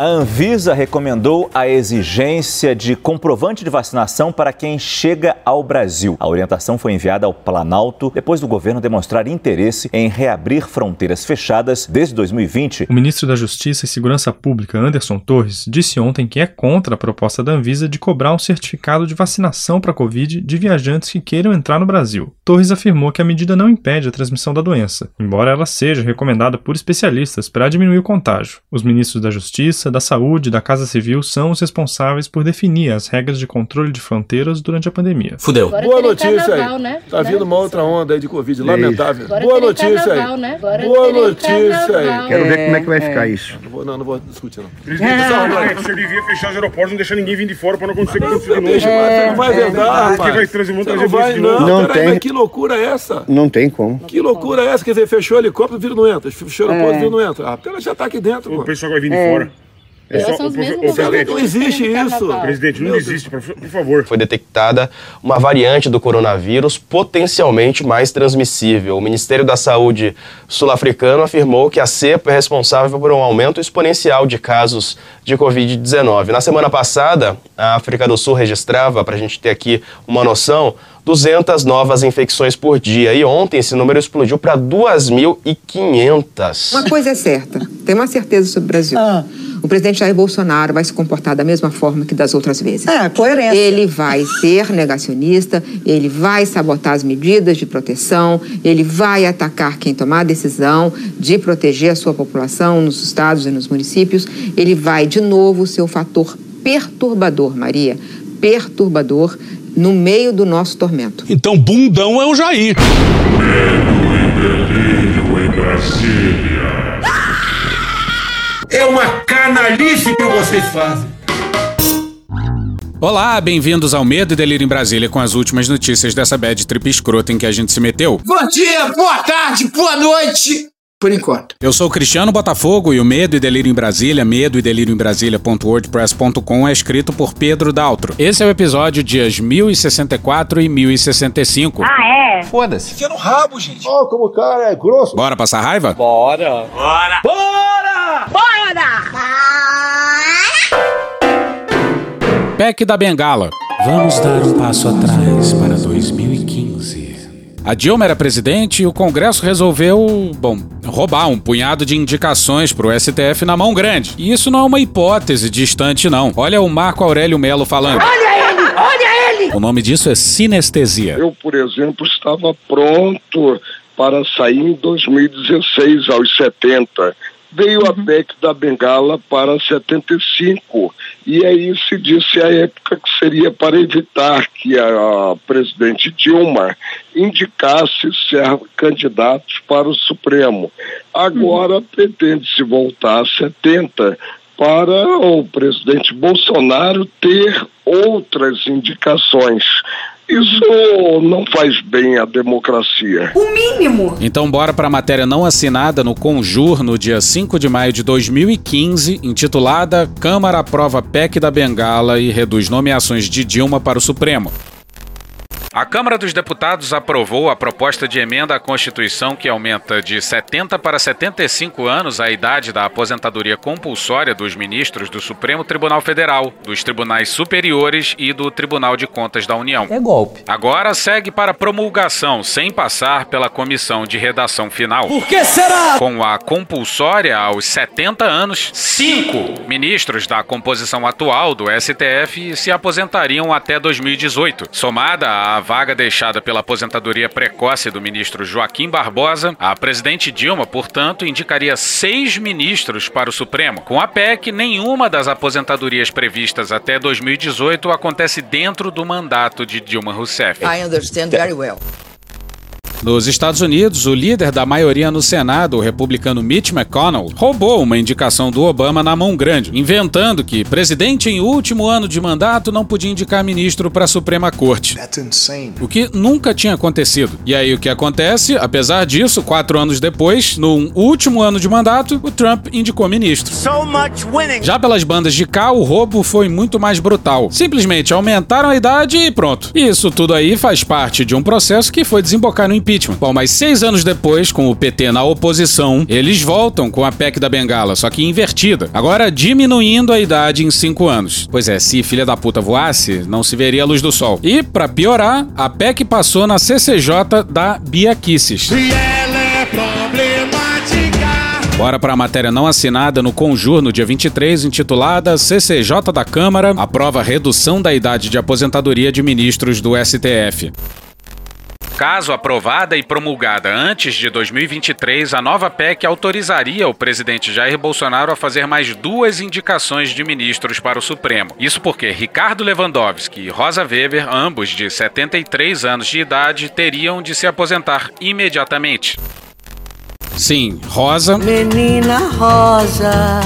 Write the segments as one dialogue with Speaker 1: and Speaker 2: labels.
Speaker 1: A Anvisa recomendou a exigência de comprovante de vacinação para quem chega ao Brasil. A orientação foi enviada ao Planalto depois do governo demonstrar interesse em reabrir fronteiras fechadas desde 2020.
Speaker 2: O ministro da Justiça e Segurança Pública, Anderson Torres, disse ontem que é contra a proposta da Anvisa de cobrar um certificado de vacinação para a Covid de viajantes que queiram entrar no Brasil. Torres afirmou que a medida não impede a transmissão da doença, embora ela seja recomendada por especialistas para diminuir o contágio. Os ministros da Justiça, da Saúde e da Casa Civil são os responsáveis por definir as regras de controle de fronteiras durante a pandemia.
Speaker 3: Fudeu.
Speaker 4: Agora
Speaker 3: Boa notícia
Speaker 4: carnaval,
Speaker 3: aí.
Speaker 4: né?
Speaker 3: Tá
Speaker 4: Né?
Speaker 3: vindo uma outra onda aí de Covid, lamentável.
Speaker 4: Agora
Speaker 3: Boa notícia
Speaker 4: carnaval,
Speaker 3: aí.
Speaker 4: né? Agora
Speaker 3: Boa notícia
Speaker 4: carnaval.
Speaker 3: aí.
Speaker 5: Quero ver como é que vai ficar isso.
Speaker 3: Não vou, não, não vou discutir, não.
Speaker 6: Você devia fechar os aeroportos, não deixar ninguém vir de fora pra não acontecer o que aconteceu de novo.
Speaker 3: Deixa, mas você não vai vendar, rapaz.
Speaker 6: Porque vai trazer, trazer
Speaker 3: não vai,
Speaker 6: bicho de novo.
Speaker 3: não.
Speaker 5: Não
Speaker 3: peraí,
Speaker 5: tem.
Speaker 3: mas que loucura é essa?
Speaker 5: Não tem como.
Speaker 3: Que loucura é essa? Quer dizer, fechou o helicóptero, vírus não entra. Fechou o aeroporto, vírus não entra. Ah, porque ela já tá aqui dentro,
Speaker 6: O pessoal vai vir de fora. Pessoal,
Speaker 4: são os
Speaker 6: o-
Speaker 4: mesmos
Speaker 6: o- presidente,
Speaker 3: Não existe isso.
Speaker 6: presidente, não existe, por, por favor.
Speaker 7: foi detectada uma variante do coronavírus potencialmente mais transmissível. O Ministério da Saúde sul-africano afirmou que a cepa é responsável por um aumento exponencial de casos de Covid-19. Na semana passada, a África do Sul registrava, para a gente ter aqui uma noção, 200 novas infecções por dia. E ontem esse número explodiu para 2.500.
Speaker 8: Uma coisa é certa, tem uma certeza sobre o Brasil. O presidente Jair Bolsonaro vai se comportar da mesma forma que das outras vezes.
Speaker 9: É, coerência.
Speaker 8: Ele vai ser negacionista, ele vai sabotar as medidas de proteção, ele vai atacar quem tomar a decisão de proteger a sua população nos estados e nos municípios. Ele vai, de novo, ser o fator perturbador, Maria, perturbador no meio do nosso tormento.
Speaker 10: Então, bundão é o Jair.
Speaker 11: É uma canalice que vocês fazem.
Speaker 10: Olá, bem-vindos ao Medo e Delírio em Brasília com as últimas notícias dessa bad trip escrota em que a gente se meteu.
Speaker 11: Bom dia, boa tarde, boa noite. Por enquanto.
Speaker 10: Eu sou o Cristiano Botafogo e o Medo e Delírio em Brasília, medo e delírio em Brasília.wordpress.com é escrito por Pedro Daltro. Esse é o episódio dias 1064 e 1065.
Speaker 1: Foda-se.
Speaker 11: Enfia no rabo, gente.
Speaker 3: Ó, como o cara é grosso.
Speaker 10: Bora passar raiva? PEC da Bengala. Vamos dar um passo atrás para 2015. A Dilma era presidente e o Congresso resolveu, bom, roubar um punhado de indicações para o STF na mão grande. E isso não é uma hipótese distante, não. Olha o Marco Aurélio Melo falando. Olha ele! Olha ele! O nome disso é sinestesia.
Speaker 6: Eu, por exemplo, estava pronto para sair em 2016, aos 70. Veio a PEC da Bengala para 75. E aí se disse à época que seria para evitar que a presidente Dilma indicasse ser- candidatos para o Supremo. Agora pretende-se voltar a 70 para o presidente Bolsonaro ter outras indicações. Isso não faz bem à democracia.
Speaker 10: Então bora para a matéria não assinada no Conjur no dia 5 de maio de 2015, intitulada Câmara aprova PEC da Bengala e reduz nomeações de Dilma para o Supremo. A Câmara dos Deputados aprovou a proposta de emenda à Constituição que aumenta de 70 para 75 anos a idade da aposentadoria compulsória dos ministros do Supremo Tribunal Federal, dos tribunais superiores e do Tribunal de Contas da União.
Speaker 1: É golpe.
Speaker 10: Agora segue para promulgação, sem passar pela comissão de redação final.
Speaker 11: Por que será?
Speaker 10: Com a compulsória aos 70 anos, cinco ministros da composição atual do STF se aposentariam até 2018. Somada à vaga deixada pela aposentadoria precoce do ministro Joaquim Barbosa, a presidente Dilma, portanto, indicaria seis ministros para o Supremo. Com a PEC, nenhuma das aposentadorias previstas até 2018 acontece dentro do mandato de Dilma Rousseff.
Speaker 9: I understand very well.
Speaker 10: Nos Estados Unidos, o líder da maioria no Senado, o republicano Mitch McConnell, roubou uma indicação do Obama na mão grande, inventando que presidente em último ano de mandato não podia indicar ministro para a Suprema Corte. O que nunca tinha acontecido. E aí o que acontece? Apesar disso, quatro anos depois, no último ano de mandato, o Trump indicou ministro. Já pelas bandas de cá, o roubo foi muito mais brutal. Simplesmente aumentaram a idade e pronto. Isso tudo aí faz parte de um processo que foi desembocar no impeachment impeachment. Bom, mas seis anos depois, com o PT na oposição, eles voltam com a PEC da Bengala, só que invertida. Agora diminuindo a idade em cinco anos. Pois é, se filha da puta voasse, não se veria a luz do sol. E, para piorar, a PEC passou na CCJ da Bia Kisses.
Speaker 11: E ela é problemática.
Speaker 10: Bora para a matéria não assinada no Conjur no dia 23, intitulada CCJ da Câmara aprova redução da idade de aposentadoria de ministros do STF. Caso aprovada e promulgada antes de 2023, a nova PEC autorizaria o presidente Jair Bolsonaro a fazer mais duas indicações de ministros para o Supremo. Isso porque Ricardo Lewandowski e Rosa Weber, ambos de 73 anos de idade, teriam de se aposentar imediatamente. Sim, Rosa.
Speaker 4: Menina Rosa.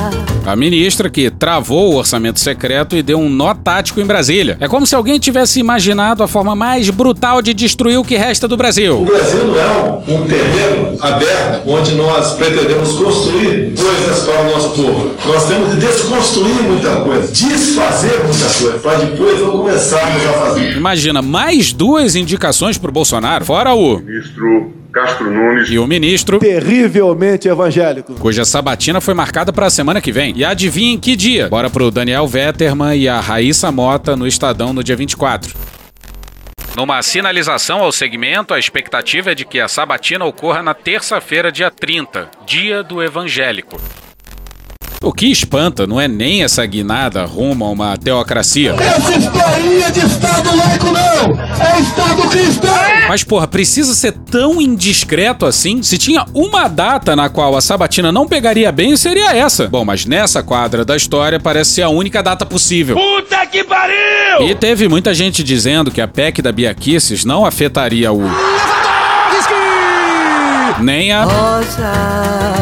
Speaker 10: A ministra que travou o orçamento secreto e deu um nó tático em Brasília. É como se alguém tivesse imaginado a forma mais brutal de destruir o que resta do Brasil.
Speaker 5: O Brasil não é um, terreno aberto onde nós pretendemos construir coisas para o nosso povo. Nós temos de desconstruir muita coisa, desfazer muita coisa, para depois não começarmos a fazer.
Speaker 10: Imagina mais duas indicações pro Bolsonaro, fora o
Speaker 9: ministro Castro Nunes
Speaker 10: e o ministro
Speaker 12: terrivelmente evangélico,
Speaker 10: cuja sabatina foi marcada para a semana que vem. E adivinha em que dia? Bora pro Daniel Vetterman e a Raíssa Mota no Estadão no dia 24. Numa sinalização ao segmento, a expectativa é de que a sabatina ocorra na terça-feira, dia 30, dia do evangélico. O que espanta não é nem essa guinada rumo a uma teocracia.
Speaker 11: Essa historinha de Estado laico não! É Estado cristão!
Speaker 10: Mas, porra, precisa ser tão indiscreto assim? Se tinha uma data na qual a sabatina não pegaria bem, seria essa. Bom, mas nessa quadra da história parece ser a única data possível.
Speaker 11: Puta que pariu!
Speaker 10: E teve muita gente dizendo que a PEC da Bia Kicis não afetaria o nem a
Speaker 4: Rosa.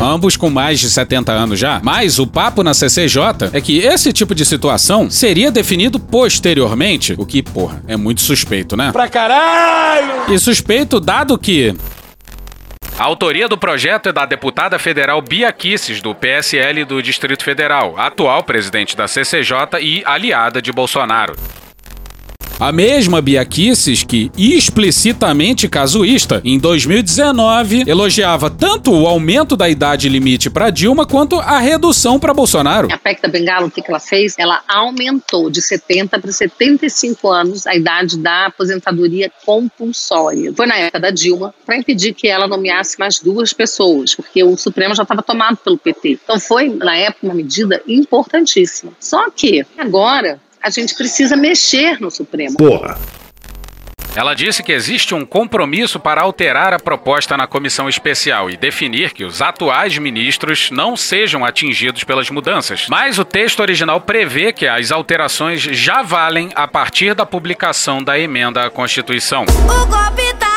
Speaker 10: ambos com mais de 70 anos já. Mas o papo na CCJ é que esse tipo de situação seria definido posteriormente, o que, porra, é muito suspeito, né?
Speaker 11: Pra caralho!
Speaker 10: E suspeito dado que a autoria do projeto é da deputada federal Bia Kisses, do PSL do Distrito Federal, atual presidente da CCJ e aliada de Bolsonaro. A mesma Bia Kisses que, explicitamente casuísta, em 2019 elogiava tanto o aumento da idade limite para Dilma quanto a redução para Bolsonaro.
Speaker 13: A PEC da Bengala, o que que ela fez? Ela aumentou de 70 para 75 anos a idade da aposentadoria compulsória. Foi na época da Dilma para impedir que ela nomeasse mais duas pessoas, porque o Supremo já estava tomado pelo PT. Então foi, na época, uma medida importantíssima. Só que agora a gente precisa mexer no Supremo.
Speaker 12: Porra.
Speaker 10: Ela disse que existe um compromisso para alterar a proposta na comissão especial e definir que os atuais ministros não sejam atingidos pelas mudanças. Mas o texto original prevê que as alterações já valem a partir da publicação da emenda à Constituição.
Speaker 4: O golpe tá.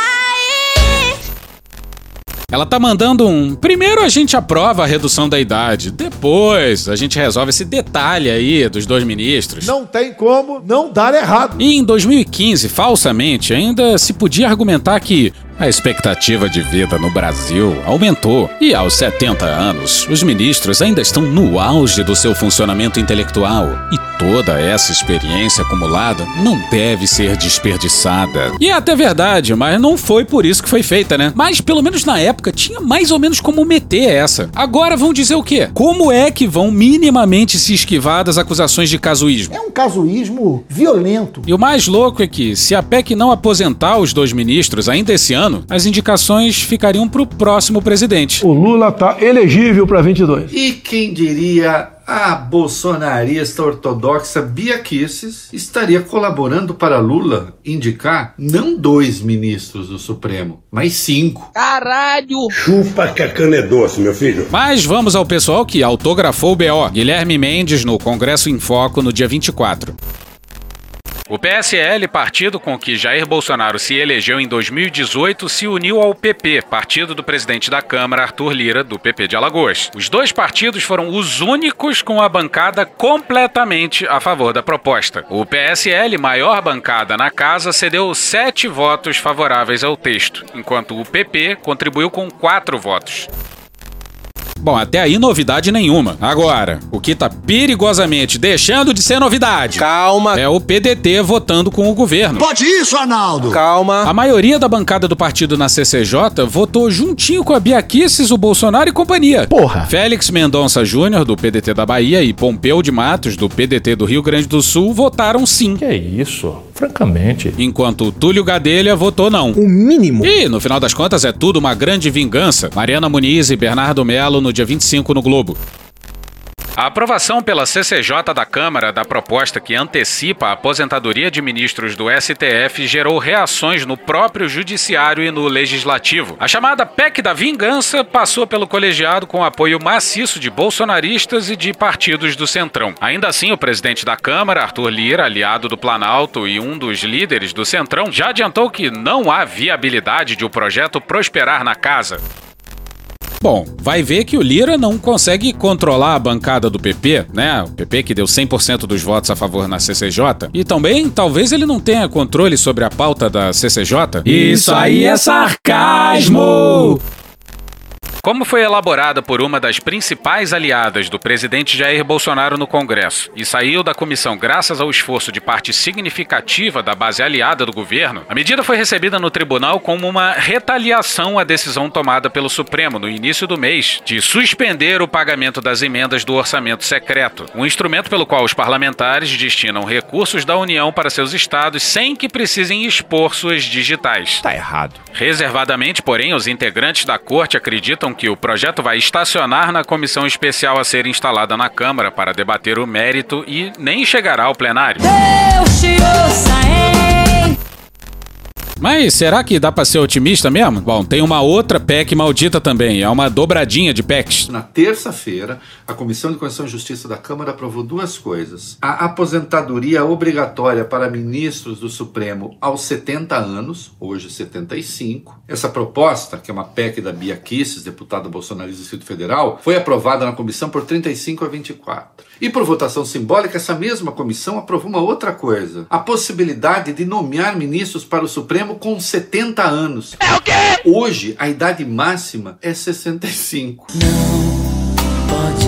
Speaker 10: Ela tá mandando um. Primeiro a gente aprova a redução da idade, depois a gente resolve esse detalhe aí dos dois ministros.
Speaker 12: Não tem como não dar errado.
Speaker 10: E em 2015, falsamente, ainda se podia argumentar que a expectativa de vida no Brasil aumentou e aos 70 anos, os ministros ainda estão no auge do seu funcionamento intelectual e toda essa experiência acumulada não deve ser desperdiçada. E é até verdade, mas não foi por isso que foi feita, né? Mas pelo menos na época tinha mais ou menos como meter essa. Agora vão dizer o quê? Como é que vão minimamente se esquivar das acusações de casuísmo?
Speaker 12: É um casuísmo violento.
Speaker 10: E o mais louco é que, se a PEC não aposentar os dois ministros ainda esse ano, as indicações ficariam para o próximo presidente.
Speaker 12: O Lula tá elegível para 22.
Speaker 14: E quem diria a bolsonarista ortodoxa Bia Kicis estaria colaborando para Lula indicar não dois ministros do Supremo, mas cinco.
Speaker 11: Caralho!
Speaker 5: Chupa que a cana é doce, meu filho.
Speaker 10: Mas vamos ao pessoal que autografou o BO. Guilherme Mendes no Congresso em Foco no dia 24. O PSL, partido com que Jair Bolsonaro se elegeu em 2018, se uniu ao PP, partido do presidente da Câmara, Arthur Lira, do PP de Alagoas. Os dois partidos foram os únicos com a bancada completamente a favor da proposta. O PSL, maior bancada na casa, cedeu sete votos favoráveis ao texto, enquanto o PP contribuiu com quatro votos. Bom, até aí novidade nenhuma. Agora, o que tá perigosamente deixando de ser novidade.
Speaker 7: Calma.
Speaker 10: É o PDT votando com o governo.
Speaker 11: Pode isso, Arnaldo!
Speaker 7: Calma.
Speaker 10: A maioria da bancada do partido na CCJ votou juntinho com a Bia Kicis, o Bolsonaro e companhia.
Speaker 15: Porra!
Speaker 10: Félix Mendonça Júnior, do PDT da Bahia, e Pompeu de Matos, do PDT do Rio Grande do Sul, votaram sim.
Speaker 15: Que é isso? Francamente.
Speaker 10: Enquanto Túlio Gadelha votou não.
Speaker 15: O mínimo.
Speaker 10: E, no final das contas, é tudo uma grande vingança. Mariana Muniz e Bernardo Melo no dia 25 no Globo. A aprovação pela CCJ da Câmara da proposta que antecipa a aposentadoria de ministros do STF gerou reações no próprio Judiciário e no Legislativo. A chamada PEC da Vingança passou pelo colegiado com apoio maciço de bolsonaristas e de partidos do Centrão. Ainda assim, o presidente da Câmara, Arthur Lira, aliado do Planalto e um dos líderes do Centrão, já adiantou que não há viabilidade de o projeto prosperar na casa. Bom, vai ver que o Lira não consegue controlar a bancada do PP, né? O PP que deu 100% dos votos a favor na CCJ. E também, talvez ele não tenha controle sobre a pauta da CCJ.
Speaker 16: Isso aí é sarcasmo!
Speaker 10: Como foi elaborada por uma das principais aliadas do presidente Jair Bolsonaro no Congresso e saiu da comissão graças ao esforço de parte significativa da base aliada do governo, a medida foi recebida no tribunal como uma retaliação à decisão tomada pelo Supremo no início do mês de suspender o pagamento das emendas do orçamento secreto, um instrumento pelo qual os parlamentares destinam recursos da União para seus estados sem que precisem expor suas digitais.
Speaker 15: Tá errado.
Speaker 10: Reservadamente, porém, os integrantes da corte acreditam que o projeto vai estacionar na comissão especial a ser instalada na Câmara para debater o mérito e nem chegará ao plenário.
Speaker 16: Deus te ouça, hein?
Speaker 10: Mas será que dá pra ser otimista mesmo? Bom, tem uma outra PEC maldita também, é uma dobradinha de PECs.
Speaker 14: Na terça-feira, a Comissão de Constituição e Justiça da Câmara aprovou duas coisas. A aposentadoria obrigatória para ministros do Supremo aos 70 anos, hoje 75. Essa proposta, que é uma PEC da Bia Kisses, deputada bolsonarista do Distrito Federal, foi aprovada na comissão por 35 a 24. E por votação simbólica, essa mesma comissão aprovou uma outra coisa: a possibilidade de nomear ministros para o Supremo com 70 anos. É o quê? Hoje, a idade máxima é 65.
Speaker 16: Pode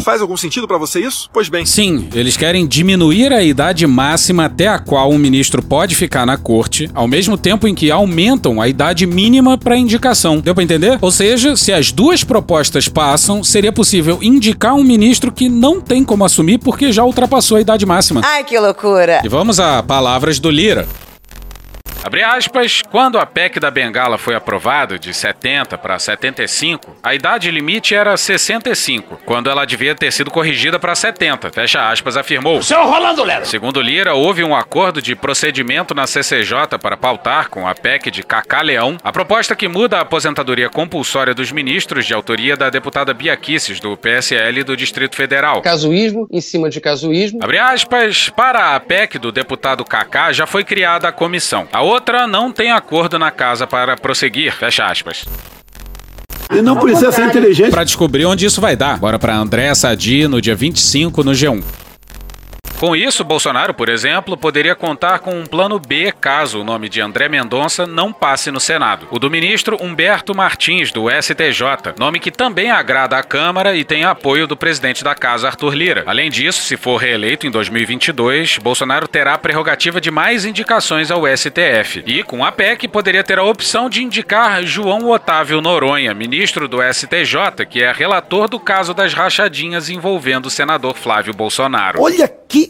Speaker 17: Faz algum sentido pra você isso? Pois bem.
Speaker 10: Sim, eles querem diminuir a idade máxima até a qual um ministro pode ficar na corte, ao mesmo tempo em que aumentam a idade mínima para indicação. Deu pra entender? Ou seja, se as duas propostas passam, seria possível indicar um ministro que não tem como assumir porque já ultrapassou a idade máxima.
Speaker 18: Ai, que loucura!
Speaker 10: E vamos a palavras do Lira. Abre aspas, quando a PEC da Bengala foi aprovada de 70 para 75, a idade limite era 65, quando ela devia ter sido corrigida para 70. Fecha aspas, afirmou.
Speaker 11: Seu Rolando Lero!
Speaker 10: Segundo Lira, houve um acordo de procedimento na CCJ para pautar com a PEC de Cacá Leão a proposta que muda a aposentadoria compulsória dos ministros de autoria da deputada Bia Kicis, do PSL do Distrito Federal.
Speaker 19: Casuísmo em cima de casuísmo.
Speaker 10: Abre aspas, para a PEC do deputado Cacá já foi criada a comissão. A outra não tem acordo na casa para prosseguir. Fecha aspas.
Speaker 12: E não precisa ser inteligente.
Speaker 10: Para descobrir onde isso vai dar. Bora para André Sadi no dia 25 no G1. Com isso, Bolsonaro, por exemplo, poderia contar com um plano B caso o nome de André Mendonça não passe no Senado. O do ministro Humberto Martins, do STJ, nome que também agrada à Câmara e tem apoio do presidente da Casa, Arthur Lira. Além disso, se for reeleito em 2022, Bolsonaro terá a prerrogativa de mais indicações ao STF. E, com a PEC, poderia ter a opção de indicar João Otávio Noronha, ministro do STJ, que é relator do caso das rachadinhas envolvendo o senador Flávio Bolsonaro.
Speaker 12: Olha que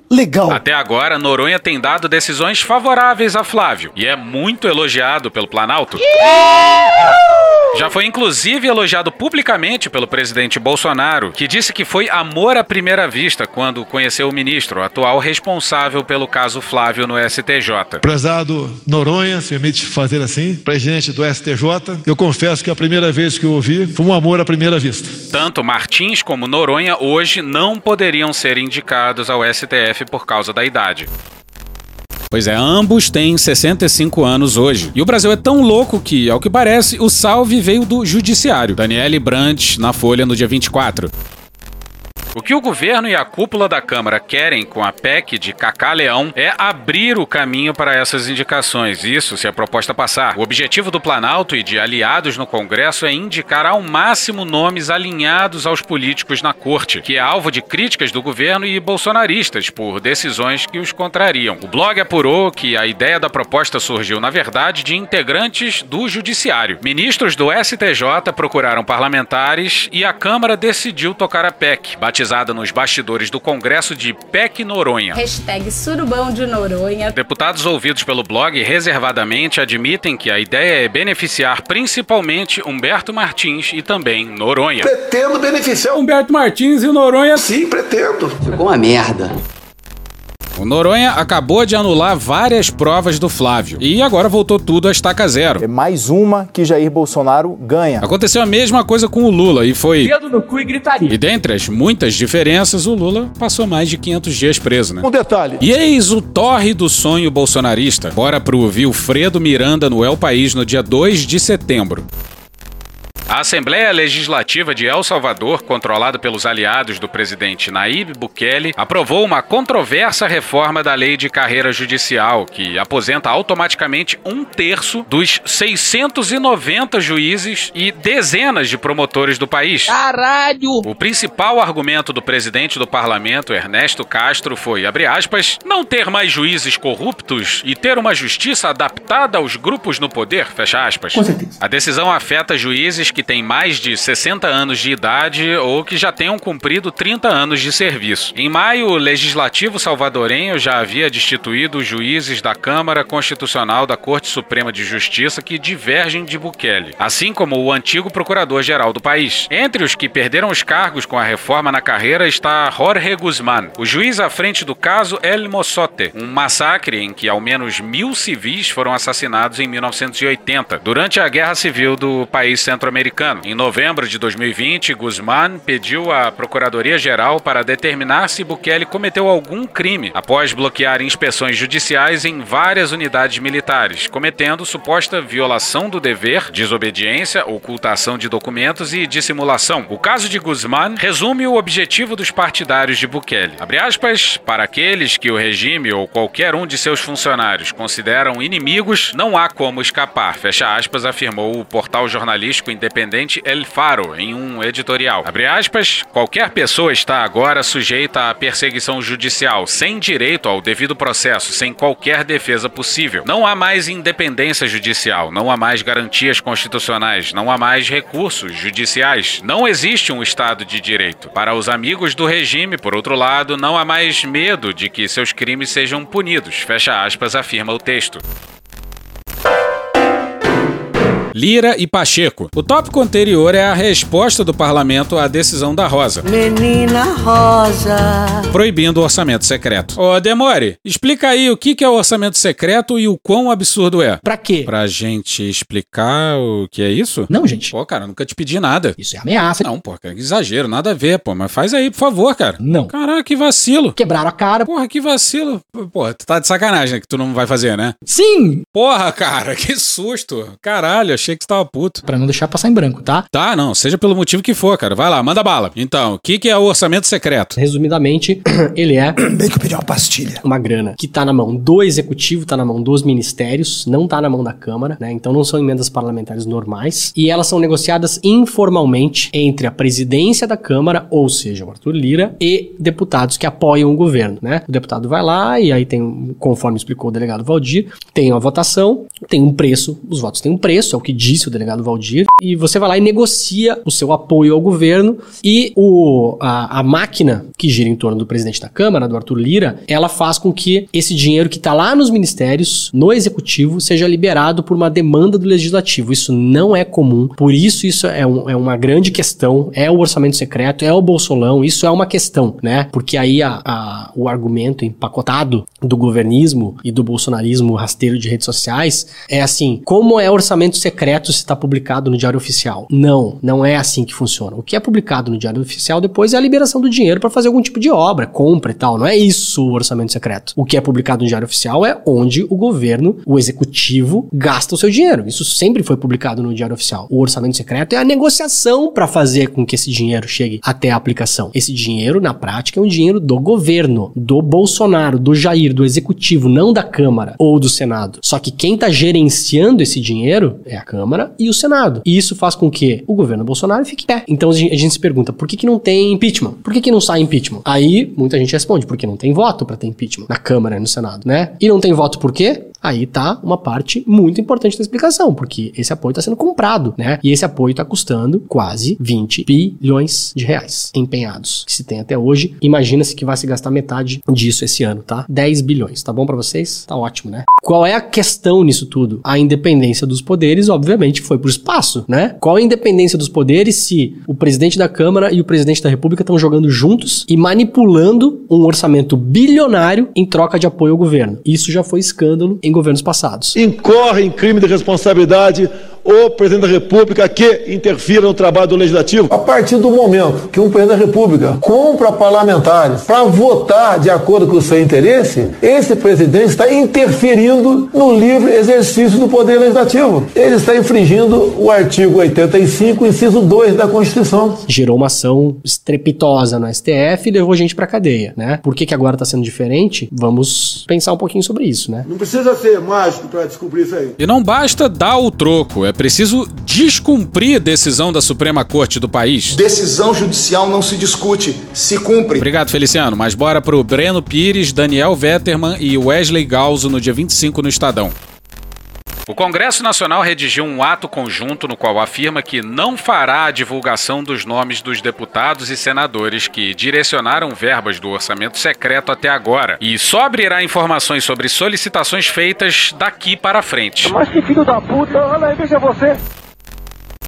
Speaker 12: legal.
Speaker 10: Até agora, Noronha tem dado decisões favoráveis a Flávio e é muito elogiado pelo Planalto. Já foi inclusive elogiado publicamente pelo presidente Bolsonaro, que disse que foi amor à primeira vista quando conheceu o ministro, atual responsável pelo caso Flávio no STJ.
Speaker 20: Prezado Noronha, se permite fazer assim, presidente do STJ, eu confesso que a primeira vez que eu ouvi foi um amor à primeira vista.
Speaker 10: Tanto Martins como Noronha hoje não poderiam ser indicados ao STF por causa da idade. Pois é, ambos têm 65 anos hoje. E o Brasil é tão louco que, ao que parece, o salve veio do judiciário. Daniele Brandt, na Folha, no dia 24. O que o governo e a cúpula da Câmara querem com a PEC de Cacá Leão é abrir o caminho para essas indicações. Isso se a proposta passar. O objetivo do Planalto e de aliados no Congresso é indicar ao máximo nomes alinhados aos políticos na corte, que é alvo de críticas do governo e bolsonaristas por decisões que os contrariam. O blog apurou que a ideia da proposta surgiu, na verdade, de integrantes do Judiciário. Ministros do STJ procuraram parlamentares e a Câmara decidiu tocar a PEC, batizada nos bastidores do Congresso de PEC Noronha.
Speaker 18: Hashtag Surubão de Noronha.
Speaker 10: Deputados ouvidos pelo blog reservadamente admitem que a ideia é beneficiar principalmente Humberto Martins e também Noronha.
Speaker 12: Pretendo beneficiar
Speaker 21: Humberto Martins e o Noronha.
Speaker 12: Sim, pretendo.
Speaker 22: Ficou uma merda.
Speaker 10: O Noronha acabou de anular várias provas do Flávio e agora voltou tudo a estaca zero.
Speaker 23: É mais uma que Jair Bolsonaro ganha.
Speaker 10: Aconteceu a mesma coisa com o Lula e foi.
Speaker 21: Dedo no cu e gritaria.
Speaker 10: E dentre as muitas diferenças, o Lula passou mais de 500 dias preso, né?
Speaker 12: Um detalhe.
Speaker 10: E eis o torre do sonho bolsonarista. Bora pro Vilfredo Miranda no El País no dia 2 de setembro. A Assembleia Legislativa de El Salvador, controlada pelos aliados do presidente Naíb Bukele, aprovou uma controversa reforma da lei de carreira judicial, que aposenta automaticamente um terço dos 690 juízes e dezenas de promotores do país.
Speaker 21: Caralho!
Speaker 10: O principal argumento do presidente do parlamento, Ernesto Castro, foi, abre aspas, não ter mais juízes corruptos e ter uma justiça adaptada aos grupos no poder, fecha aspas.
Speaker 21: Com certeza.
Speaker 10: A decisão afeta juízes que têm mais de 60 anos de idade ou que já tenham cumprido 30 anos de serviço. Em maio, o legislativo salvadorenho já havia destituído os juízes da Câmara Constitucional da Corte Suprema de Justiça que divergem de Bukele, assim como o antigo procurador-geral do país. Entre os que perderam os cargos com a reforma na carreira está Jorge Guzmán, o juiz à frente do caso El Mozote, um massacre em que ao menos mil civis foram assassinados em 1980, durante a Guerra Civil do país centro-americano. Em novembro de 2020, Guzmán pediu à Procuradoria-Geral para determinar se Bukele cometeu algum crime após bloquear inspeções judiciais em várias unidades militares, cometendo suposta violação do dever, desobediência, ocultação de documentos e dissimulação. O caso de Guzmán resume o objetivo dos partidários de Bukele. Abre aspas, para aqueles que o regime ou qualquer um de seus funcionários consideram inimigos, não há como escapar, fecha aspas, afirmou o portal jornalístico independente El Faro em um editorial. Abre aspas, qualquer pessoa está agora sujeita à perseguição judicial, sem direito ao devido processo, sem qualquer defesa possível. Não há mais independência judicial, não há mais garantias constitucionais, não há mais recursos judiciais. Não existe um Estado de direito. Para os amigos do regime, por outro lado, não há mais medo de que seus crimes sejam punidos. Fecha aspas, afirma o texto. Lira e Pacheco. O tópico anterior é a resposta do parlamento à decisão da Rosa.
Speaker 4: Menina Rosa.
Speaker 10: Proibindo o orçamento secreto. Ô, Demore, explica aí o que é o orçamento secreto e o quão absurdo é.
Speaker 21: Pra quê?
Speaker 10: Pra gente explicar o que é isso?
Speaker 21: Não, gente.
Speaker 10: Pô, cara, nunca te pedi nada.
Speaker 21: Isso é ameaça.
Speaker 10: Não, pô, cara, que exagero, nada a ver, pô. Mas faz aí, por favor, cara.
Speaker 21: Não.
Speaker 10: Caraca, que vacilo.
Speaker 21: Quebraram a cara.
Speaker 10: Porra, que vacilo. Porra, tu tá de sacanagem né, que tu não vai fazer, né?
Speaker 21: Sim!
Speaker 10: Porra, cara, que susto. Caralho, achei que você tava puto.
Speaker 21: Pra não deixar passar em branco, tá?
Speaker 10: Tá, não, seja pelo motivo que for, cara. Vai lá, manda bala. Então, o que, que é o orçamento secreto?
Speaker 21: Resumidamente, ele é
Speaker 12: Bem que eu pedi uma pastilha.
Speaker 21: uma grana que tá na mão do executivo, tá na mão dos ministérios, não tá na mão da Câmara, né? Então não são emendas parlamentares normais. E elas são negociadas informalmente entre a presidência da Câmara, ou seja, o Arthur Lira, e deputados que apoiam o governo, né? O deputado vai lá e aí tem, um- conforme explicou o delegado Valdir, tem uma votação, tem um preço, os votos têm um preço, é o que disse o delegado Valdir, e você vai lá e negocia o seu apoio ao governo e o, a, a máquina que gira em torno do presidente da Câmara, do Arthur Lira, ela faz com que esse dinheiro que está lá nos ministérios, no executivo, seja liberado por uma demanda do legislativo. Isso não é comum, por isso isso é, um- é uma grande questão, é o orçamento secreto, é o bolsolão, isso é uma questão, né? Porque aí a- a- o argumento empacotado do governismo e do bolsonarismo rasteiro de redes sociais é assim, como é orçamento secreto secreto se está publicado no Diário Oficial. Não, não é assim que funciona. O que é publicado no Diário Oficial depois é a liberação do dinheiro para fazer algum tipo de obra, compra e tal. Não é isso o orçamento secreto. O que é publicado no Diário Oficial é onde o governo, o executivo, gasta o seu dinheiro. Isso sempre foi publicado no Diário Oficial. O orçamento secreto é a negociação para fazer com que esse dinheiro chegue até a aplicação. Esse dinheiro, na prática, é um dinheiro do governo, do Bolsonaro, do Jair, do executivo, não da Câmara ou do Senado. Só que quem está gerenciando esse dinheiro é a Câmara e o Senado. E isso faz com que o governo Bolsonaro fique pé. Então a gente, a gente se pergunta, por que, que não tem impeachment? Por que, que não sai impeachment? Aí muita gente responde, porque não tem voto para ter impeachment na Câmara e no Senado, né? E não tem voto por quê? Aí tá uma parte muito importante da explicação, porque esse apoio está sendo comprado, né? E esse apoio está custando quase 20 bilhões de reais empenhados que se tem até hoje. Imagina-se que vai se gastar metade disso esse ano, tá? 10 bilhões, tá bom para vocês? Tá ótimo, né? Qual é a questão nisso tudo? A independência dos poderes, obviamente, foi pro espaço, né? Qual é a independência dos poderes se o presidente da Câmara e o presidente da República estão jogando juntos e manipulando um orçamento bilionário em troca de apoio ao governo? Isso já foi escândalo em governos passados.
Speaker 5: Incorre em crime de responsabilidade o presidente da República que interfira no trabalho do Legislativo?
Speaker 12: A partir do momento que um presidente da República compra parlamentares para votar de acordo com o seu interesse, esse presidente está interferindo no livre exercício do poder legislativo. Ele está infringindo o artigo 85, inciso 2 da Constituição.
Speaker 21: Gerou uma ação estrepitosa no STF e levou gente pra cadeia, né? Por que, que agora tá sendo diferente? Vamos pensar um pouquinho sobre isso, né?
Speaker 12: Não precisa ser mágico para descobrir isso aí.
Speaker 10: E não basta dar o troco, é preciso descumprir decisão da Suprema Corte do país.
Speaker 24: Decisão judicial não se discute, se cumpre.
Speaker 10: Obrigado, Feliciano. Mas bora pro Breno Pires, Daniel Vetterman e Wesley Galzo no dia 25 no Estadão. O Congresso Nacional redigiu um ato conjunto no qual afirma que não fará a divulgação dos nomes dos deputados e senadores que direcionaram verbas do orçamento secreto até agora e só abrirá informações sobre solicitações feitas daqui para frente.
Speaker 11: Mas que filho da puta, olha aí, veja você.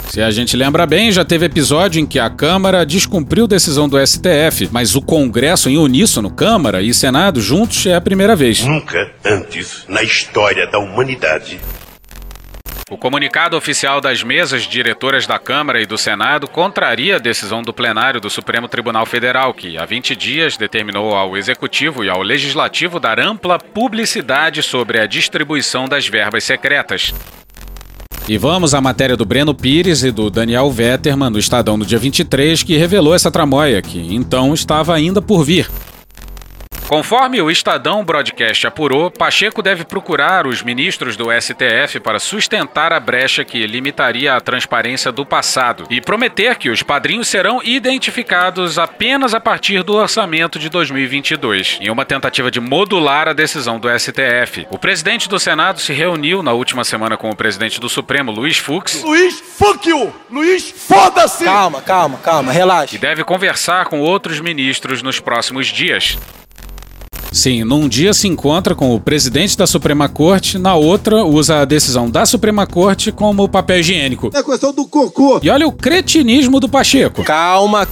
Speaker 10: Se a gente lembra bem, já teve episódio em que a Câmara descumpriu decisão do STF, mas o Congresso em uníssono, Câmara e Senado juntos é a primeira vez.
Speaker 25: Nunca antes na história da humanidade
Speaker 10: o comunicado oficial das mesas diretoras da Câmara e do Senado contraria a decisão do plenário do Supremo Tribunal Federal, que há 20 dias determinou ao Executivo e ao Legislativo dar ampla publicidade sobre a distribuição das verbas secretas. E vamos à matéria do Breno Pires e do Daniel Vetterman no Estadão no dia 23, que revelou essa tramóia, que então estava ainda por vir. Conforme o Estadão Broadcast apurou, Pacheco deve procurar os ministros do STF para sustentar a brecha que limitaria a transparência do passado e prometer que os padrinhos serão identificados apenas a partir do orçamento de 2022, em uma tentativa de modular a decisão do STF. O presidente do Senado se reuniu na última semana com o presidente do Supremo, Luiz Fux.
Speaker 11: Luiz, fuck you! Luiz, foda-se!
Speaker 26: Calma, calma, calma, relaxa.
Speaker 10: E deve conversar com outros ministros nos próximos dias. Sim, num dia se encontra com o presidente da Suprema Corte, na outra usa a decisão da Suprema Corte como papel higiênico.
Speaker 12: É questão do cocô.
Speaker 10: E olha o cretinismo do Pacheco.
Speaker 26: Calma.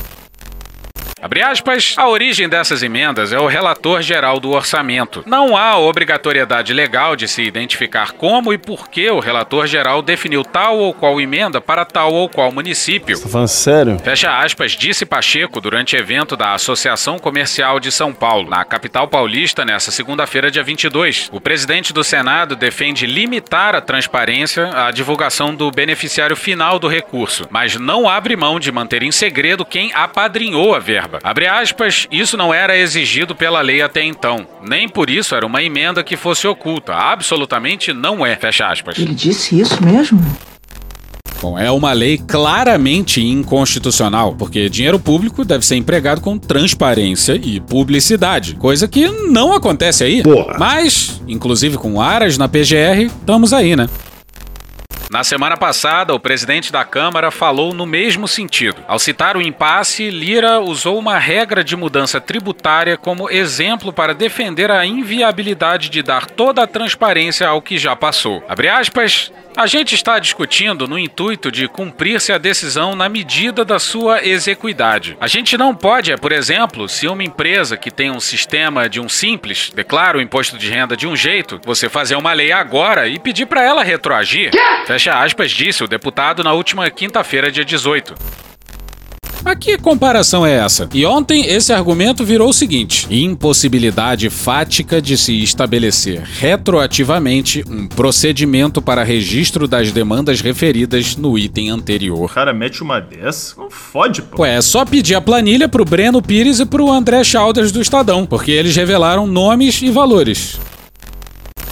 Speaker 10: Abre aspas, a origem dessas emendas é o relator geral do orçamento. Não há obrigatoriedade legal de se identificar como e por que o relator geral definiu tal ou qual emenda para tal ou qual município.
Speaker 27: Você tá falando sério?
Speaker 10: Fecha aspas, disse Pacheco durante evento da Associação Comercial de São Paulo, na capital paulista, nesta segunda-feira, dia 22. O presidente do Senado defende limitar a transparência à divulgação do beneficiário final do recurso, mas não abre mão de manter em segredo quem apadrinhou a verba. Abre aspas, isso não era exigido pela lei até então. Nem por isso era uma emenda que fosse oculta. Absolutamente não é. Fecha aspas.
Speaker 22: Ele disse isso mesmo?
Speaker 10: Bom, é uma lei claramente inconstitucional, porque dinheiro público deve ser empregado com transparência e publicidade, coisa que não acontece aí.
Speaker 27: Porra.
Speaker 10: Mas, inclusive com aras na PGR, estamos aí, né? Na semana passada, o presidente da Câmara falou no mesmo sentido. Ao citar o impasse, Lira usou uma regra de mudança tributária como exemplo para defender a inviabilidade de dar toda a transparência ao que já passou. Abre aspas. A gente está discutindo no intuito de cumprir-se a decisão na medida da sua execuidade. A gente não pode, por exemplo, se uma empresa que tem um sistema de um simples declara o imposto de renda de um jeito, você fazer uma lei agora e pedir para ela retroagir. Fecha aspas, disse o deputado na última quinta-feira, dia 18. Mas que comparação é essa? E ontem esse argumento virou o seguinte: impossibilidade fática de se estabelecer retroativamente um procedimento para registro das demandas referidas no item anterior.
Speaker 28: O cara mete uma dessa, não fode, pô.
Speaker 10: Ué, é só pedir a planilha pro Breno Pires e pro André Chalders do Estadão, porque eles revelaram nomes e valores.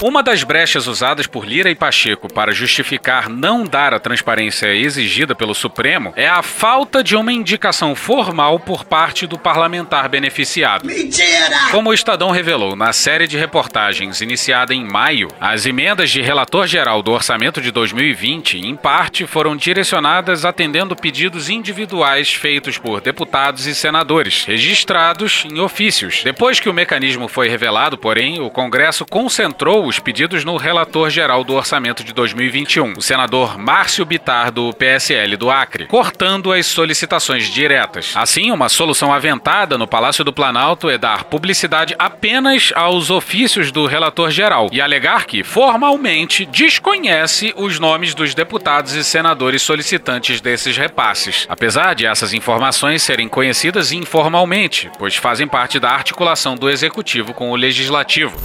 Speaker 10: Uma das brechas usadas por Lira e Pacheco para justificar não dar a transparência exigida pelo Supremo é a falta de uma indicação formal por parte do parlamentar beneficiado.
Speaker 11: Mentira!
Speaker 10: Como o Estadão revelou na série de reportagens iniciada em maio, as emendas de relator geral do orçamento de 2020, em parte, foram direcionadas atendendo pedidos individuais feitos por deputados e senadores, registrados em ofícios. Depois que o mecanismo foi revelado, porém, o Congresso concentrou os pedidos no relator geral do orçamento de 2021, o senador Márcio Bitar do PSL do Acre, cortando as solicitações diretas. Assim, uma solução aventada no Palácio do Planalto é dar publicidade apenas aos ofícios do relator geral e alegar que formalmente desconhece os nomes dos deputados e senadores solicitantes desses repasses, apesar de essas informações serem conhecidas informalmente, pois fazem parte da articulação do executivo com o legislativo.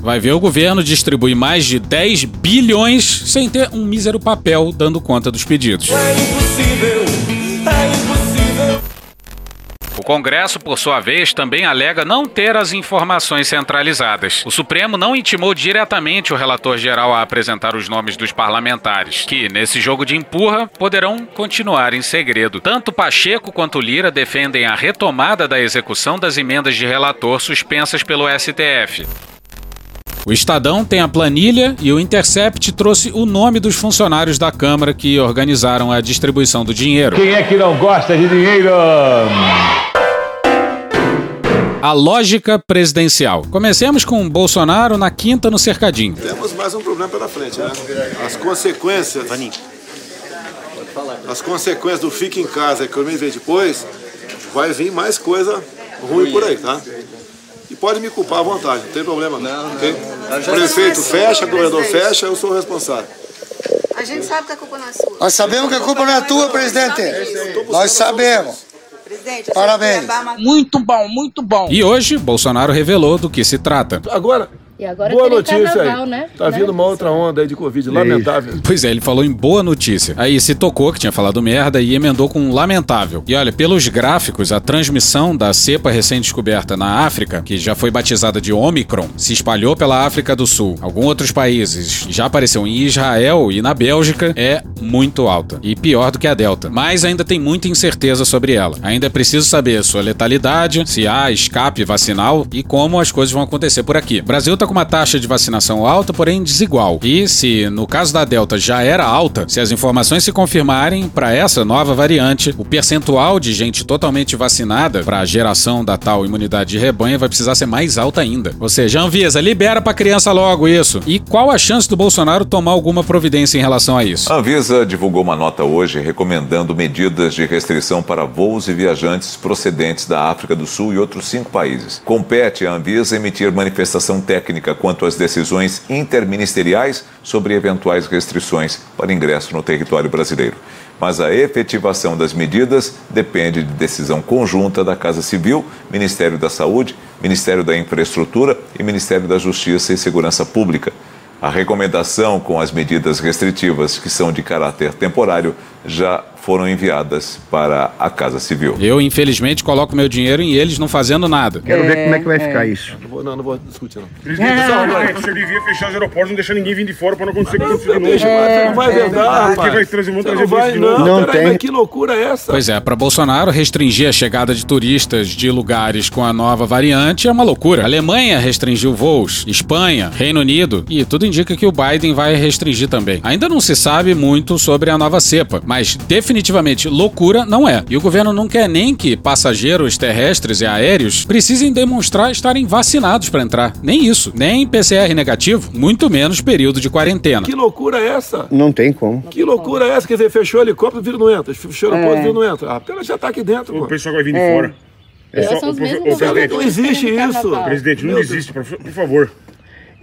Speaker 10: Vai ver o governo distribuir mais de 10 bilhões sem ter um mísero papel dando conta dos pedidos.
Speaker 11: É impossível, é impossível.
Speaker 10: O Congresso, por sua vez, também alega não ter as informações centralizadas. O Supremo não intimou diretamente o relator geral a apresentar os nomes dos parlamentares, que, nesse jogo de empurra, poderão continuar em segredo. Tanto Pacheco quanto Lira defendem a retomada da execução das emendas de relator suspensas pelo STF. O Estadão tem a planilha e o Intercept trouxe o nome dos funcionários da Câmara que organizaram a distribuição do dinheiro.
Speaker 29: Quem é que não gosta de dinheiro?
Speaker 10: A lógica presidencial. Comecemos com Bolsonaro na quinta no cercadinho.
Speaker 5: Temos mais um problema pela frente, né? As consequências. As consequências do fique em casa, economia vem depois, vai vir mais coisa ruim por aí, tá? E pode me culpar à vontade, não tem problema não. ok? Prefeito fecha, governador fecha, eu sou o responsável.
Speaker 26: A gente sabe que a culpa não é sua.
Speaker 22: Nós sabemos que a culpa não é tua, presidente. Nós sabemos.
Speaker 26: Presidente,
Speaker 22: Parabéns.
Speaker 26: Muito bom, muito bom.
Speaker 10: E hoje, Bolsonaro revelou do que se trata.
Speaker 27: Agora,
Speaker 18: E agora
Speaker 27: boa
Speaker 18: terem
Speaker 27: notícia
Speaker 18: carnaval,
Speaker 27: aí.
Speaker 18: né?
Speaker 27: Tá
Speaker 18: Né?
Speaker 27: vindo uma outra onda aí de Covid, lamentável.
Speaker 10: Pois é, ele falou em boa notícia. Aí se tocou que tinha falado merda e emendou com lamentável. E olha, pelos gráficos, a transmissão da cepa recém-descoberta na África, que já foi batizada de Omicron, se espalhou pela África do Sul. Alguns outros países já apareceu em Israel e na Bélgica, é muito alta. E pior do que a Delta. Mas ainda tem muita incerteza sobre ela. Ainda é preciso saber sua letalidade, se há escape vacinal e como as coisas vão acontecer por aqui. O Brasil tá com uma taxa de vacinação alta, porém desigual. E se no caso da Delta já era alta, se as informações se confirmarem para essa nova variante, o percentual de gente totalmente vacinada para a geração da tal imunidade de rebanho vai precisar ser mais alta ainda. Ou seja, Anvisa, libera pra criança logo isso. E qual a chance do Bolsonaro tomar alguma providência em relação a isso?
Speaker 30: A Anvisa divulgou uma nota hoje recomendando medidas de restrição para voos e viajantes procedentes da África do Sul e outros cinco países. Compete à Anvisa emitir manifestação técnica quanto às decisões interministeriais sobre eventuais restrições para ingresso no território brasileiro. Mas a efetivação das medidas depende de decisão conjunta da Casa Civil, Ministério da Saúde, Ministério da Infraestrutura e Ministério da Justiça e Segurança Pública. A recomendação com as medidas restritivas, que são de caráter temporário, já foram enviadas para a Casa Civil.
Speaker 10: Eu, infelizmente, coloco meu dinheiro em eles não fazendo nada.
Speaker 23: Quero ver como é que vai ficar isso.
Speaker 27: Não vou, não, não vou discutir, não.
Speaker 28: Presidente, o senhor devia fechar os aeroportos, não deixar ninguém vir de fora para não acontecer o que aconteceu de novo.
Speaker 27: Você não vai
Speaker 28: Porque
Speaker 27: rapaz.
Speaker 28: vai trazer, vão
Speaker 27: Você
Speaker 28: trazer
Speaker 27: não vai, não. Peraí, mas que loucura é essa?
Speaker 10: Pois é, para Bolsonaro restringir a chegada de turistas de lugares com a nova variante é uma loucura. A Alemanha restringiu voos, Espanha, Reino Unido e tudo indica que o Biden vai restringir também. Ainda não se sabe muito sobre a nova cepa, mas definitivamente loucura não é. E o governo não quer nem que passageiros terrestres e aéreos precisem demonstrar estarem vacinados para entrar. Nem isso, nem PCR negativo, muito menos período de quarentena.
Speaker 27: Que loucura é essa?
Speaker 23: Não tem como.
Speaker 27: Que loucura é essa? Quer dizer, fechou o helicóptero, vírus não entra. Fechou o
Speaker 23: É.
Speaker 27: aeroporto, o vírus não entra. Ah, ela já tá aqui dentro,
Speaker 28: O
Speaker 27: pô.
Speaker 28: pessoal vai vir de
Speaker 23: É.
Speaker 28: fora. É
Speaker 23: É.
Speaker 28: só, o, o, o presidente,
Speaker 27: Não existe isso.
Speaker 28: Presidente, não
Speaker 27: Meu
Speaker 28: por, por favor.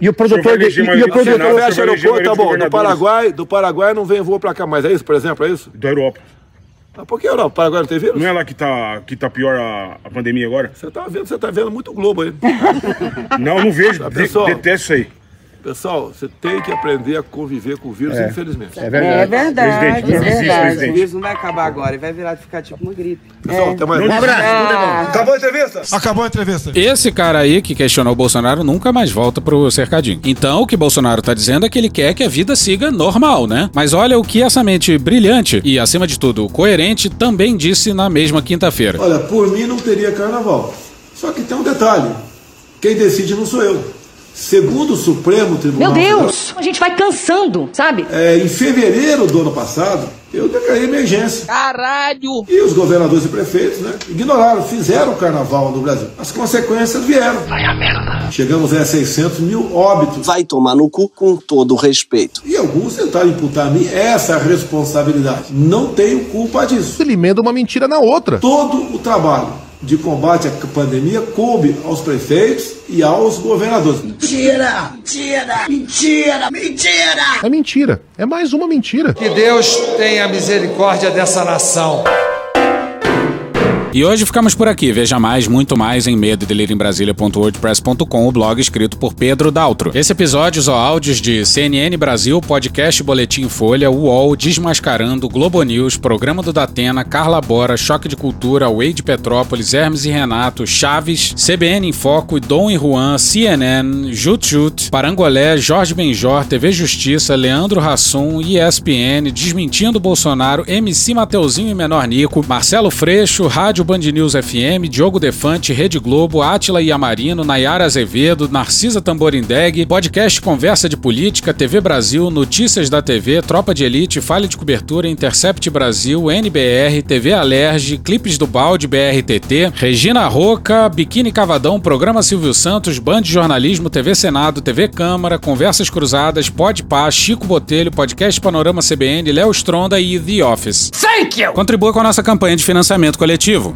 Speaker 31: E o produtor de, e, o produtor
Speaker 27: Você fecha aeroporto, tá bom. Do Paraguai, do Paraguai não vem voo pra cá mais. É isso, por exemplo? É isso?
Speaker 28: Da Europa.
Speaker 27: Ah, por que Europa? Paraguai não tem vírus?
Speaker 28: Não é lá que tá, que tá pior a, a pandemia agora?
Speaker 27: Você tá vendo, você tá vendo muito Globo aí.
Speaker 28: não, não vejo.
Speaker 27: Tá,
Speaker 28: De,
Speaker 27: pessoal,
Speaker 28: detesto isso aí.
Speaker 27: Pessoal, você tem que aprender a conviver com o vírus,
Speaker 31: É.
Speaker 27: infelizmente.
Speaker 31: É verdade.
Speaker 26: É verdade,
Speaker 28: Presidente,
Speaker 26: é
Speaker 28: existe, presidente.
Speaker 32: O vírus não vai acabar agora, ele vai virar ficar tipo uma gripe.
Speaker 27: Pessoal, até mais.
Speaker 31: Um abraço, é.
Speaker 26: Ah,
Speaker 5: Acabou a entrevista?
Speaker 20: Acabou a entrevista.
Speaker 10: Esse cara aí que questionou o Bolsonaro nunca mais volta pro cercadinho. Então, o que Bolsonaro tá dizendo é que ele quer que a vida siga normal, né? Mas olha o que essa mente brilhante e, acima de tudo, coerente também disse na mesma quinta-feira.
Speaker 12: Olha, por mim não teria carnaval. Só que tem um detalhe: quem decide não sou eu. Segundo o Supremo Tribunal
Speaker 33: Meu Deus, a gente vai cansando, sabe?
Speaker 12: Federal, é, em fevereiro do ano passado, eu declarei emergência.
Speaker 26: Caralho!
Speaker 12: E os governadores e prefeitos, né, ignoraram, fizeram o carnaval no Brasil. As consequências vieram. Vai a merda. Chegamos a 600 mil óbitos.
Speaker 32: Vai tomar no cu com todo o respeito.
Speaker 12: E alguns tentaram imputar a mim essa responsabilidade. Não tenho culpa disso.
Speaker 34: Ele emenda uma mentira na outra.
Speaker 12: Todo o trabalho de combate à pandemia coube aos prefeitos e aos governadores.
Speaker 11: Mentira! Mentira! Mentira! Mentira!
Speaker 34: É mentira. É mais uma mentira.
Speaker 35: Que Deus tenha misericórdia dessa nação.
Speaker 10: E hoje ficamos por aqui. Veja mais, muito mais em medo o blog escrito por Pedro Daltro. Esse episódio usou áudios de CNN Brasil, podcast Boletim Folha, UOL, Desmascarando, Globo News, Programa do Datena, Carla Bora, Choque de Cultura, Wade Petrópolis, Hermes e Renato, Chaves, CBN em Foco, Dom e Juan, CNN, Jut Jut, Parangolé, Jorge Benjor, TV Justiça, Leandro Rassum, ESPN, Desmentindo Bolsonaro, MC Mateuzinho e Menor Nico, Marcelo Freixo, Rádio Band News FM, Diogo Defante, Rede Globo, Átila Yamarino, Nayara Azevedo, Narcisa Tamborindeg, podcast Conversa de Política, TV Brasil, Notícias da TV, Tropa de Elite, Falha de Cobertura, Intercept Brasil, NBR, TV Alerge, Clipes do Balde, BRTT, Regina Roca, Biquíni Cavadão, Programa Silvio Santos, Band Jornalismo, TV Senado, TV Câmara, Conversas Cruzadas, Pode Pá, Chico Botelho, Podcast Panorama CBN, Léo Stronda e The Office.
Speaker 33: Thank you!
Speaker 10: Contribua com a nossa campanha de financiamento coletivo.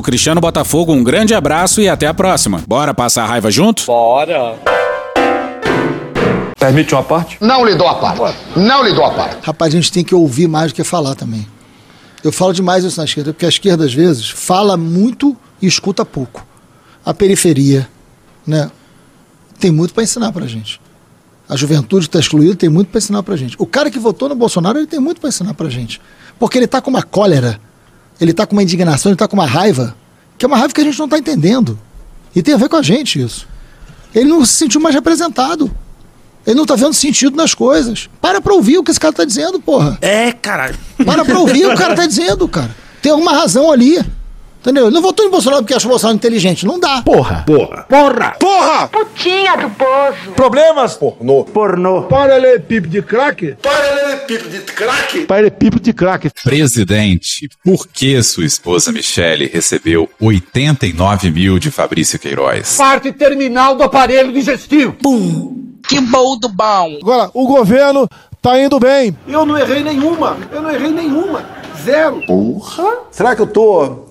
Speaker 10: Cristiano Botafogo, um grande abraço e até a próxima. Bora passar a raiva junto?
Speaker 32: Bora!
Speaker 34: Permite uma parte?
Speaker 11: Não lhe dou a parte. Não lhe dou a parte.
Speaker 36: Rapaz, a gente tem que ouvir mais do que falar também. Eu falo demais isso na esquerda, porque a esquerda, às vezes, fala muito e escuta pouco. A periferia, né? Tem muito para ensinar pra gente. A juventude que está excluída tem muito para ensinar pra gente. O cara que votou no Bolsonaro, ele tem muito para ensinar pra gente. Porque ele tá com uma cólera, ele tá com uma indignação, ele tá com uma raiva, que é uma raiva que a gente não tá entendendo. E tem a ver com a gente isso. Ele não se sentiu mais representado. Ele não tá vendo sentido nas coisas. Para pra ouvir o que esse cara tá dizendo, porra.
Speaker 11: É, caralho.
Speaker 36: Para pra ouvir o que o cara tá dizendo, cara. Tem alguma razão ali. Entendeu? Ele não votou em Bolsonaro porque acha o Bolsonaro inteligente. Não dá.
Speaker 34: Porra.
Speaker 11: Porra. Porra. Porra.
Speaker 33: Putinha do poço.
Speaker 31: Problemas?
Speaker 11: Pornô. Pornô.
Speaker 31: Paralelepípedo de craque?
Speaker 5: Paralelepípedo de craque?
Speaker 34: Paralelepípedo de craque.
Speaker 37: Presidente, por que sua esposa Michele recebeu 89 mil de Fabrício Queiroz?
Speaker 11: Parte terminal do aparelho digestivo. Pum. Que bom do bom.
Speaker 31: Agora, o governo tá indo bem. Eu não errei nenhuma. Eu não errei nenhuma. Zero.
Speaker 36: Porra. Será que eu tô